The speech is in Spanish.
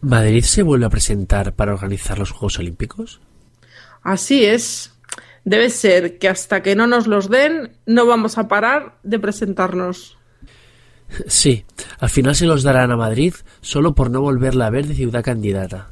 ¿Madrid se vuelve a presentar para organizar los Juegos Olímpicos? Así es. Debe ser que hasta que no nos los den, no vamos a parar de presentarnos. Sí, al final se los darán a Madrid solo por no volverla a ver de ciudad candidata.